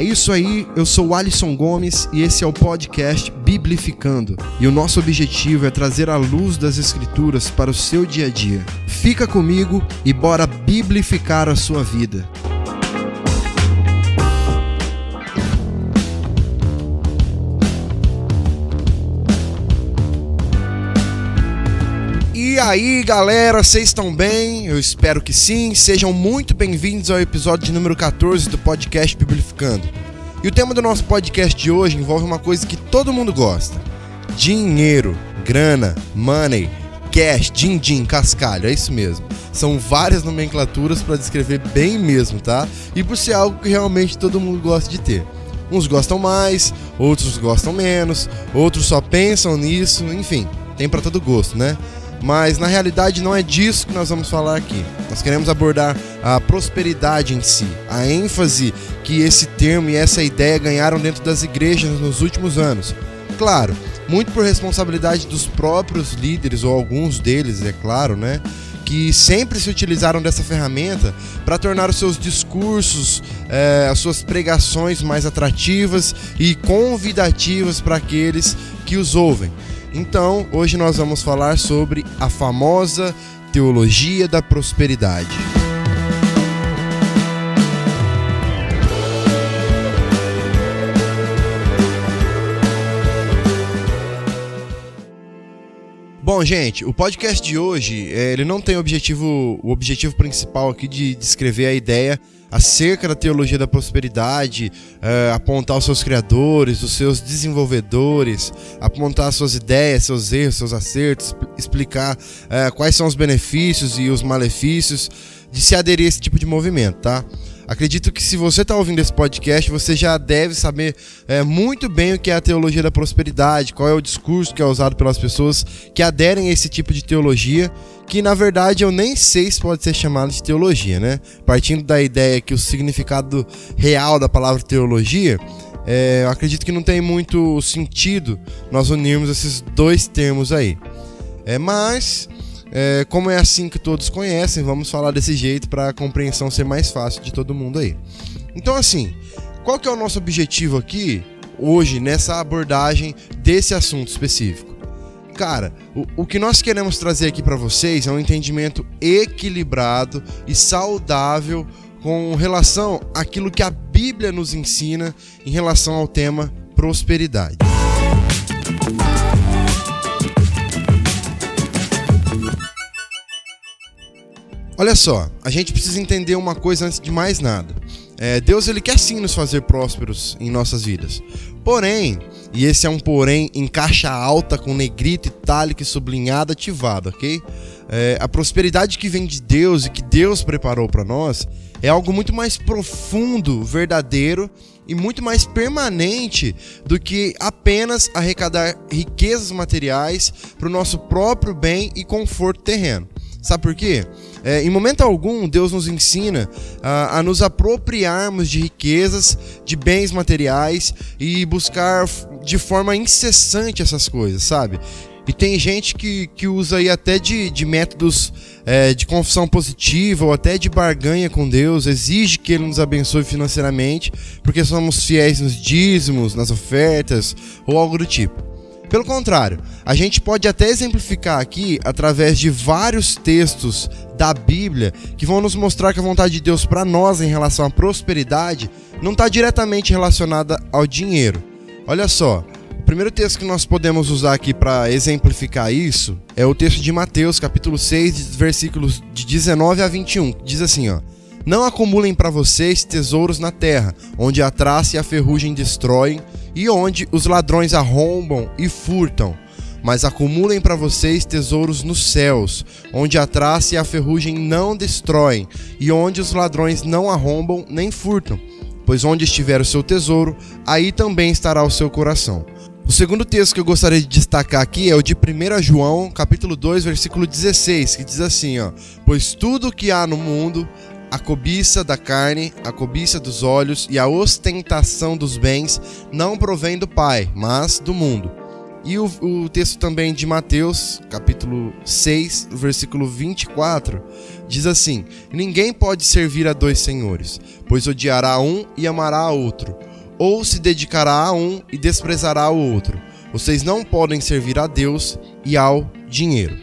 É isso aí, eu sou o Alisson Gomes e esse é o podcast Biblificando. E o nosso objetivo é trazer a luz das Escrituras para o seu dia a dia. Fica comigo e bora biblificar a sua vida. Aí, galera, vocês estão bem? Eu espero que sim. Sejam muito bem-vindos ao episódio de número 14 do podcast Biblificando. E o tema do nosso podcast de hoje envolve uma coisa que todo mundo gosta: dinheiro, grana, money, cash, din-din, cascalho, é isso mesmo. São várias nomenclaturas para descrever bem mesmo, tá? E por ser algo que realmente todo mundo gosta de ter. Uns gostam mais, outros gostam menos, outros só pensam nisso, enfim, tem para todo gosto, né? Mas na realidade não é disso que nós vamos falar aqui. Nós queremos abordar a prosperidade em si, a ênfase que esse termo e essa ideia ganharam dentro das igrejas nos últimos anos. Claro, muito por responsabilidade dos próprios líderes, ou alguns deles, é claro, né? Que sempre se utilizaram dessa ferramenta para tornar os seus discursos, eh, as suas pregações mais atrativas e convidativas para aqueles que os ouvem. Então, hoje nós vamos falar sobre a famosa teologia da prosperidade. Bom, gente, o podcast de hoje, é, ele não tem objetivo, o objetivo principal aqui de descrever a ideia acerca da teologia da prosperidade, uh, apontar os seus criadores, os seus desenvolvedores, apontar suas ideias, seus erros, seus acertos, explicar uh, quais são os benefícios e os malefícios de se aderir a esse tipo de movimento, tá? Acredito que se você está ouvindo esse podcast, você já deve saber é, muito bem o que é a teologia da prosperidade, qual é o discurso que é usado pelas pessoas que aderem a esse tipo de teologia que na verdade eu nem sei se pode ser chamado de teologia, né? Partindo da ideia que o significado real da palavra teologia, é, eu acredito que não tem muito sentido nós unirmos esses dois termos aí. É, mas, é, como é assim que todos conhecem, vamos falar desse jeito para a compreensão ser mais fácil de todo mundo aí. Então, assim, qual que é o nosso objetivo aqui hoje nessa abordagem desse assunto específico? cara, o, o que nós queremos trazer aqui para vocês é um entendimento equilibrado e saudável com relação àquilo que a Bíblia nos ensina em relação ao tema prosperidade. Olha só, a gente precisa entender uma coisa antes de mais nada. É, Deus ele quer sim nos fazer prósperos em nossas vidas. Porém, e esse é um porém em caixa alta com negrito, itálico e sublinhado ativado, ok? É, a prosperidade que vem de Deus e que Deus preparou para nós é algo muito mais profundo, verdadeiro e muito mais permanente do que apenas arrecadar riquezas materiais para o nosso próprio bem e conforto terreno. Sabe por quê? É, em momento algum, Deus nos ensina a, a, nos apropriarmos de riquezas, de bens materiais e buscar de forma incessante essas coisas, sabe? E tem gente que, que usa aí até de, de métodos é, de confissão positiva ou até de barganha com Deus, exige que Ele nos abençoe financeiramente, porque somos fiéis nos dízimos, nas ofertas ou algo do tipo. Pelo contrário, a gente pode até exemplificar aqui através de vários textos da Bíblia que vão nos mostrar que a vontade de Deus para nós em relação à prosperidade não está diretamente relacionada ao dinheiro. Olha só, o primeiro texto que nós podemos usar aqui para exemplificar isso é o texto de Mateus, capítulo 6, versículos de 19 a 21. Diz assim, ó: Não acumulem para vocês tesouros na terra, onde a traça e a ferrugem destroem e onde os ladrões arrombam e furtam. Mas acumulem para vocês tesouros nos céus, onde a traça e a ferrugem não destroem, e onde os ladrões não arrombam nem furtam. Pois onde estiver o seu tesouro, aí também estará o seu coração. O segundo texto que eu gostaria de destacar aqui é o de 1 João, capítulo 2, versículo 16, que diz assim, ó: "Pois tudo o que há no mundo, a cobiça da carne, a cobiça dos olhos e a ostentação dos bens não provém do Pai, mas do mundo. E o, o, texto também de Mateus, capítulo 6, versículo 24, diz assim: Ninguém pode servir a dois senhores, pois odiará um e amará a outro, ou se dedicará a um e desprezará o outro. Vocês não podem servir a Deus e ao dinheiro.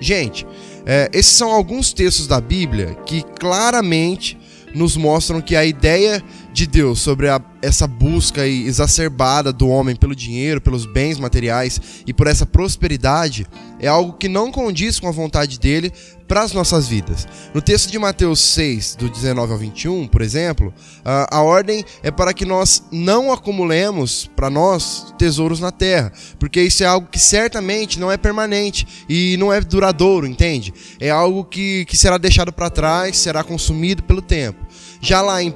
Gente, é, esses são alguns textos da Bíblia que claramente nos mostram que a ideia de Deus sobre a, essa busca exacerbada do homem pelo dinheiro, pelos bens materiais e por essa prosperidade é algo que não condiz com a vontade dele para as nossas vidas. No texto de Mateus 6, do 19 ao 21, por exemplo, a, ordem é para que nós não acumulemos para nós tesouros na terra, porque isso é algo que certamente não é permanente e não é duradouro, entende? É algo que, que será deixado para trás, será consumido pelo tempo. Já lá em 1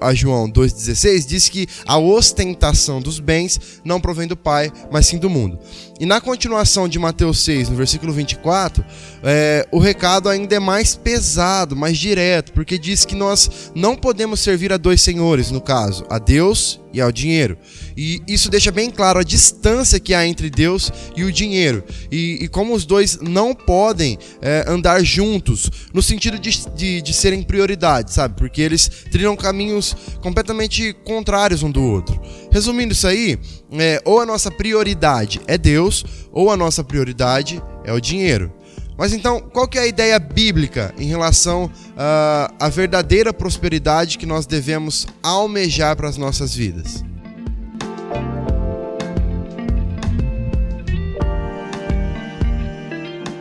a João 2,16 diz que a ostentação dos bens não provém do Pai, mas sim do mundo. E na continuação de Mateus 6, no versículo 24, é, o recado ainda é mais pesado, mais direto, porque diz que nós não podemos servir a dois senhores, no caso, a Deus e ao dinheiro. E isso deixa bem claro a distância que há entre Deus e o dinheiro. E, e como os dois não podem é, andar juntos, no sentido de, de, de serem prioridades, sabe? Porque eles trilham caminhos completamente contrários um do outro. Resumindo isso aí, é, ou a nossa prioridade é Deus, ou a nossa prioridade é o dinheiro. Mas então, qual que é a ideia bíblica em relação uh, à verdadeira prosperidade que nós devemos almejar para as nossas vidas?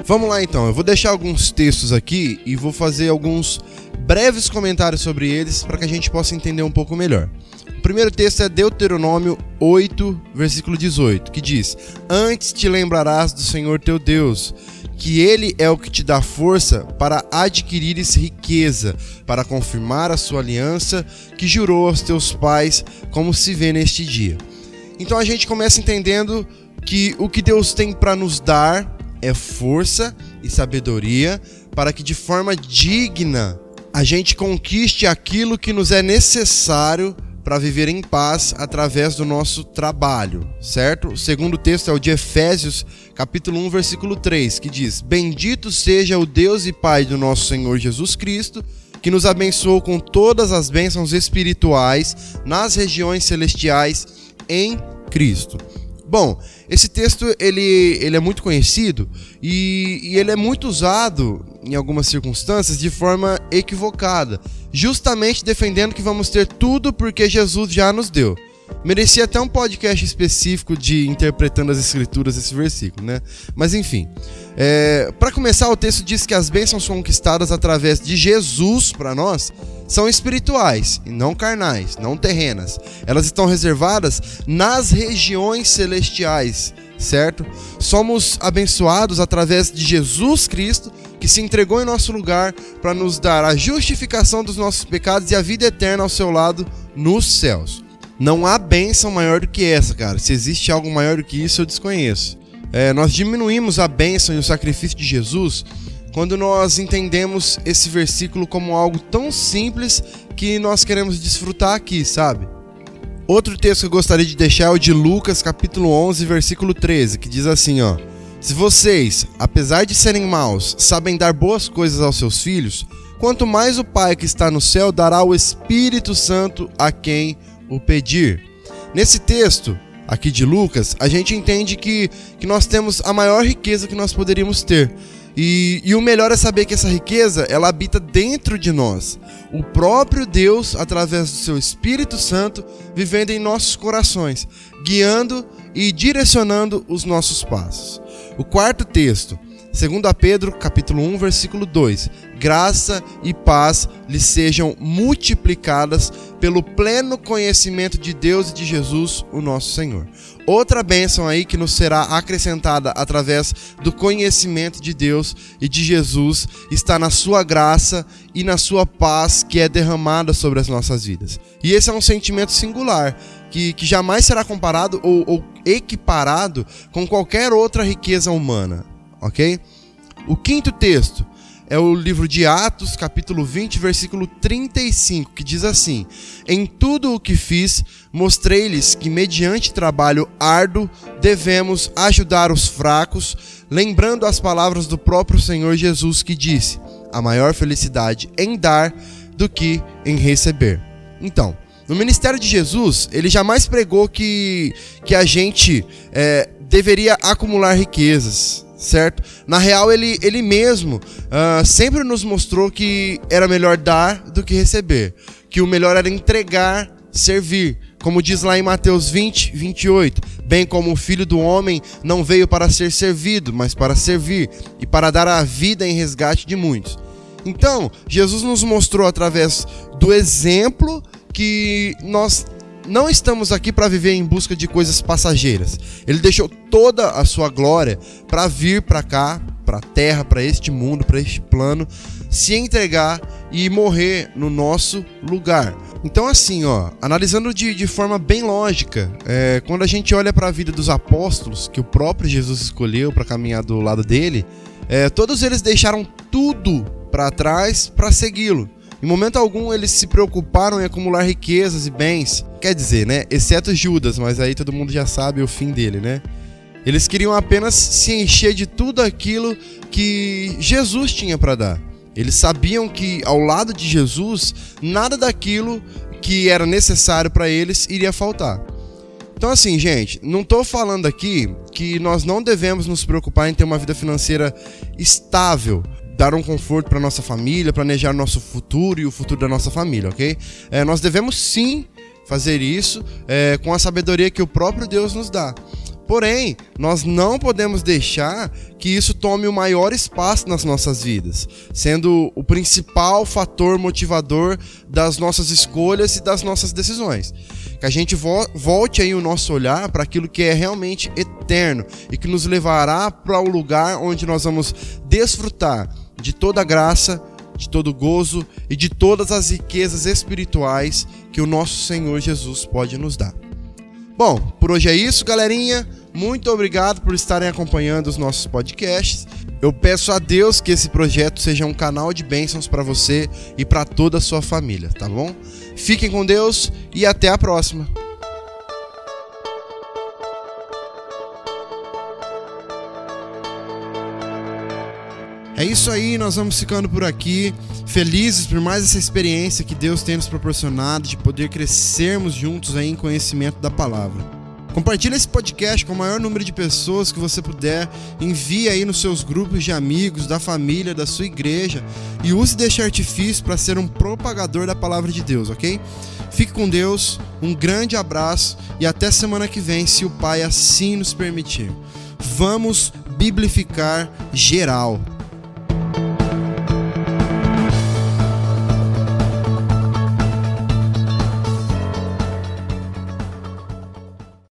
Vamos lá então, eu vou deixar alguns textos aqui e vou fazer alguns breves comentários sobre eles para que a gente possa entender um pouco melhor primeiro texto é Deuteronômio 8, versículo 18, que diz: Antes te lembrarás do Senhor teu Deus, que Ele é o que te dá força para adquirires riqueza, para confirmar a sua aliança que jurou aos teus pais, como se vê neste dia. Então a gente começa entendendo que o que Deus tem para nos dar é força e sabedoria para que de forma digna a gente conquiste aquilo que nos é necessário para viver em paz através do nosso trabalho, certo? O segundo texto é o de Efésios, capítulo 1, versículo 3, que diz: Bendito seja o Deus e Pai do nosso Senhor Jesus Cristo, que nos abençoou com todas as bênçãos espirituais nas regiões celestiais em Cristo. Bom, esse texto ele, ele é muito conhecido e, e ele é muito usado em algumas circunstâncias de forma equivocada justamente defendendo que vamos ter tudo porque Jesus já nos deu. Merecia até um podcast específico de interpretando as escrituras esse versículo, né? Mas enfim. É, para começar, o texto diz que as bênçãos conquistadas através de Jesus para nós são espirituais e não carnais, não terrenas. Elas estão reservadas nas regiões celestiais, certo? Somos abençoados através de Jesus Cristo que se entregou em nosso lugar para nos dar a justificação dos nossos pecados e a vida eterna ao seu lado nos céus. Não há bênção maior do que essa, cara. Se existe algo maior do que isso, eu desconheço. É, nós diminuímos a bênção e o sacrifício de Jesus quando nós entendemos esse versículo como algo tão simples que nós queremos desfrutar aqui, sabe? Outro texto que eu gostaria de deixar é o de Lucas, capítulo 11, versículo 13, que diz assim, ó: se vocês, apesar de serem maus, sabem dar boas coisas aos seus filhos, quanto mais o Pai que está no céu dará o Espírito Santo a quem o pedir. Nesse texto aqui de Lucas, a gente entende que, que nós temos a maior riqueza que nós poderíamos ter. E, e, o melhor é saber que essa riqueza ela habita dentro de nós. O próprio Deus, através do seu Espírito Santo, vivendo em nossos corações, guiando e direcionando os nossos passos. O quarto texto, 2 Pedro, capítulo 1, versículo 2. Graça e paz lhe sejam multiplicadas pelo pleno conhecimento de Deus e de Jesus, o nosso Senhor. Outra bênção aí que nos será acrescentada através do conhecimento de Deus e de Jesus está na sua graça e na sua paz que é derramada sobre as nossas vidas. E esse é um sentimento singular que, que jamais será comparado ou, ou equiparado com qualquer outra riqueza humana, ok? O quinto texto é o livro de Atos, capítulo 20, versículo 35, que diz assim: Em tudo o que fiz, mostrei-lhes que, mediante trabalho árduo, devemos ajudar os fracos, lembrando as palavras do próprio Senhor Jesus, que disse: A maior felicidade em dar do que em receber. Então, No ministério de Jesus, ele jamais pregou que, que a gente é, deveria acumular riquezas, certo? Na real, ele, ele mesmo uh, sempre nos mostrou que era melhor dar do que receber, que o melhor era entregar, servir. Como diz lá em Mateus 20, 28, bem como o filho do homem não veio para ser servido, mas para servir e para dar a vida em resgate de muitos. Então, Jesus nos mostrou através do exemplo que nós não estamos aqui para viver em busca de coisas passageiras. Ele deixou toda a sua glória para vir para cá, para a terra, para este mundo, para este plano, se entregar e morrer no nosso lugar. Então, assim, ó, analisando de, de forma bem lógica, é, quando a gente olha para a vida dos apóstolos, que o próprio Jesus escolheu para caminhar do lado dele, é, todos eles deixaram tudo para trás para segui-lo. Em momento algum eles se preocuparam em acumular riquezas e bens. Quer dizer, né? Exceto Judas, mas aí todo mundo já sabe o fim dele, né? Eles queriam apenas se encher de tudo aquilo que Jesus tinha para dar. Eles sabiam que ao lado de Jesus, nada daquilo que era necessário para eles iria faltar. Então, assim, gente, não estou falando aqui que nós não devemos nos preocupar em ter uma vida financeira estável, dar um conforto para nossa família, planejar nosso futuro e o futuro da nossa família, ok? É, nós devemos sim fazer isso é, com a sabedoria que o próprio Deus nos dá. Porém, nós não podemos deixar que isso tome o maior espaço nas nossas vidas, sendo o principal fator motivador das nossas escolhas e das nossas decisões. Que a gente volte aí o nosso olhar para aquilo que é realmente eterno e que nos levará para o lugar onde nós vamos desfrutar de toda graça, de todo gozo e de todas as riquezas espirituais que o nosso Senhor Jesus pode nos dar. Bom, por hoje é isso, galerinha. Muito obrigado por estarem acompanhando os nossos podcasts. Eu peço a Deus que esse projeto seja um canal de bênçãos para você e para toda a sua família, tá bom? Fiquem com Deus e até a próxima. É isso aí, nós vamos ficando por aqui, felizes por mais essa experiência que Deus tem nos proporcionado de poder crescermos juntos aí em conhecimento da palavra. Compartilhe esse podcast com o maior número de pessoas que você puder, envie aí nos seus grupos de amigos, da família, da sua igreja e use deste artifício para ser um propagador da palavra de Deus, ok? Fique com Deus, um grande abraço e até semana que vem, se o Pai assim nos permitir. Vamos biblificar geral.